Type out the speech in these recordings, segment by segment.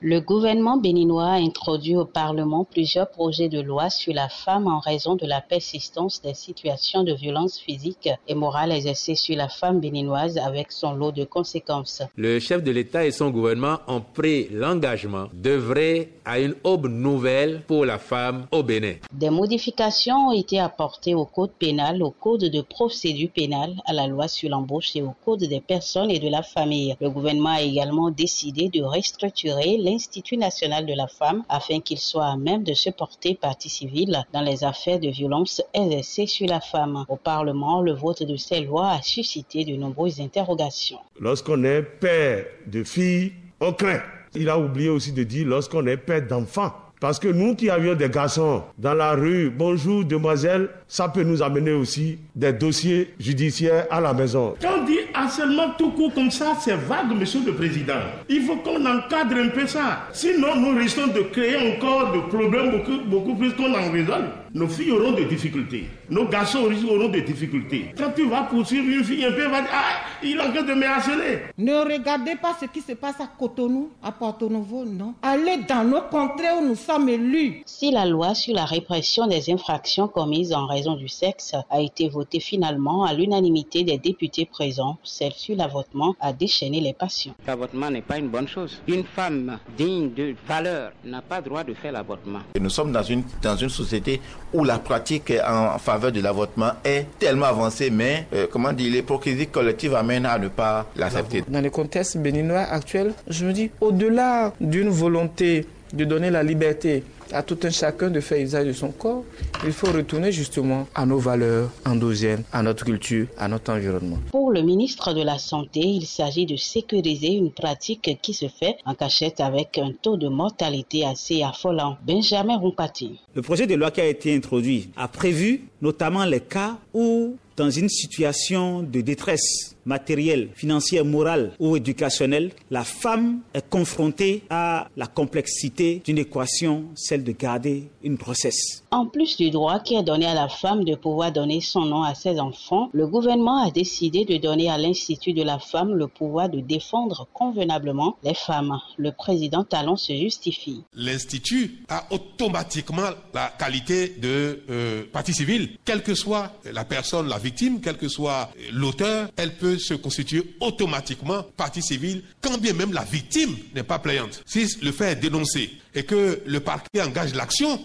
Le gouvernement béninois a introduit au Parlement plusieurs projets de loi sur la femme en raison de la persistance des situations de violence physique et morale exercées sur la femme béninoise avec son lot de conséquences. Le chef de l'État et son gouvernement ont pris l'engagement d'œuvrer à une aube nouvelle pour la femme au Bénin. Des modifications ont été apportées au code pénal, au code de procédure pénale, à la loi sur l'embauche et au code des personnes et de la famille. Le gouvernement a également décidé de restructurer l'Institut national de la femme afin qu'il soit à même de se porter partie civile dans les affaires de violence exercées sur la femme. Au Parlement, le vote de ces lois a suscité de nombreuses interrogations. Lorsqu'on est père de filles, on craint. Il a oublié aussi de dire lorsqu'on est père d'enfants. Parce que nous qui avions des garçons dans la rue, bonjour demoiselle, ça peut nous amener aussi des dossiers judiciaires à la maison. Quand on dit harcèlement tout court comme ça, c'est vague, monsieur le président. Il faut qu'on encadre un peu ça. Sinon, nous risquons de créer encore de problèmes beaucoup, beaucoup plus qu'on en résolve. Nos filles auront des difficultés. Nos garçons auront des difficultés. Quand tu vas poursuivre une fille un peu, va dire Ah, il est en train de me harceler. Ne regardez pas ce qui se passe à Cotonou, à Porto Novo, non. Allez dans nos contrées où nous sommes élus. Si la loi sur la répression des infractions commises en raison du sexe a été votée finalement à l'unanimité des députés présents, celle sur l'avortement a déchaîné les passions. L'avortement n'est pas une bonne chose. Une femme digne de valeur n'a pas droit de faire l'avortement. Nous sommes dans une, dans une société où la pratique en faveur de l'avortement est tellement avancée, mais euh, comment dire, l'hypocrisie collective amène à ne pas l'accepter. Dans le contexte béninois actuel, je me dis, au-delà d'une volonté de donner la liberté à tout un chacun de faire usage de son corps, il faut retourner justement à nos valeurs endogènes, à notre culture, à notre environnement. Pour le ministre de la Santé, il s'agit de sécuriser une pratique qui se fait en cachette avec un taux de mortalité assez affolant. Benjamin Rompati. Le projet de loi qui a été introduit a prévu notamment les cas où dans une situation de détresse matérielle, financière, morale ou éducationnelle, la femme est confrontée à la complexité d'une équation, celle de garder une grossesse. En plus du droit qui est donné à la femme de pouvoir donner son nom à ses enfants, le gouvernement a décidé de donner à l'Institut de la femme le pouvoir de défendre convenablement les femmes. Le président Talon se justifie. L'Institut a automatiquement la qualité de euh, partie civile, quelle que soit la personne, la quel que soit l'auteur, elle peut se constituer automatiquement partie civile, quand bien même la victime n'est pas plaignante. Si le fait est dénoncé et que le parquet engage l'action,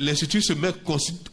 l'Institut se met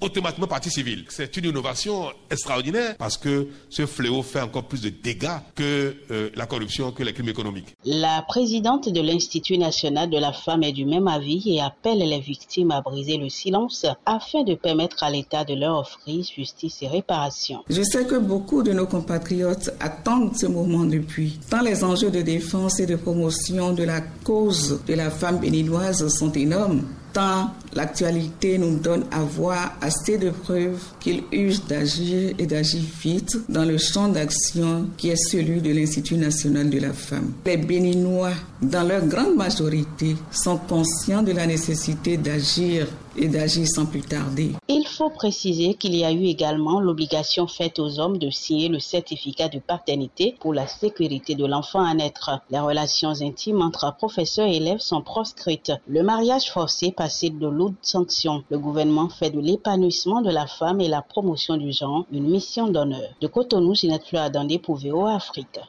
automatiquement partie civile. C'est une innovation extraordinaire parce que ce fléau fait encore plus de dégâts que euh, la corruption, que les crimes économiques. La présidente de l'Institut national de la femme est du même avis et appelle les victimes à briser le silence afin de permettre à l'État de leur offrir justice et réparation. Je sais que beaucoup de nos compatriotes attendent ce moment depuis. Tant les enjeux de défense et de promotion de la cause de la femme béninoise sont énormes tant l'actualité nous donne à voir assez de preuves qu'il use d'agir et d'agir vite dans le champ d'action qui est celui de l'Institut national de la femme. Les Béninois, dans leur grande majorité, sont conscients de la nécessité d'agir et d'agir sans plus tarder. Faut préciser qu'il y a eu également l'obligation faite aux hommes de signer le certificat de paternité pour la sécurité de l'enfant à naître. Les relations intimes entre professeurs et élèves sont proscrites. Le mariage forcé passe de lourdes sanctions. Le gouvernement fait de l'épanouissement de la femme et la promotion du genre une mission d'honneur. De Cotonou, Ginette Fleur Adandé pour VO Afrique.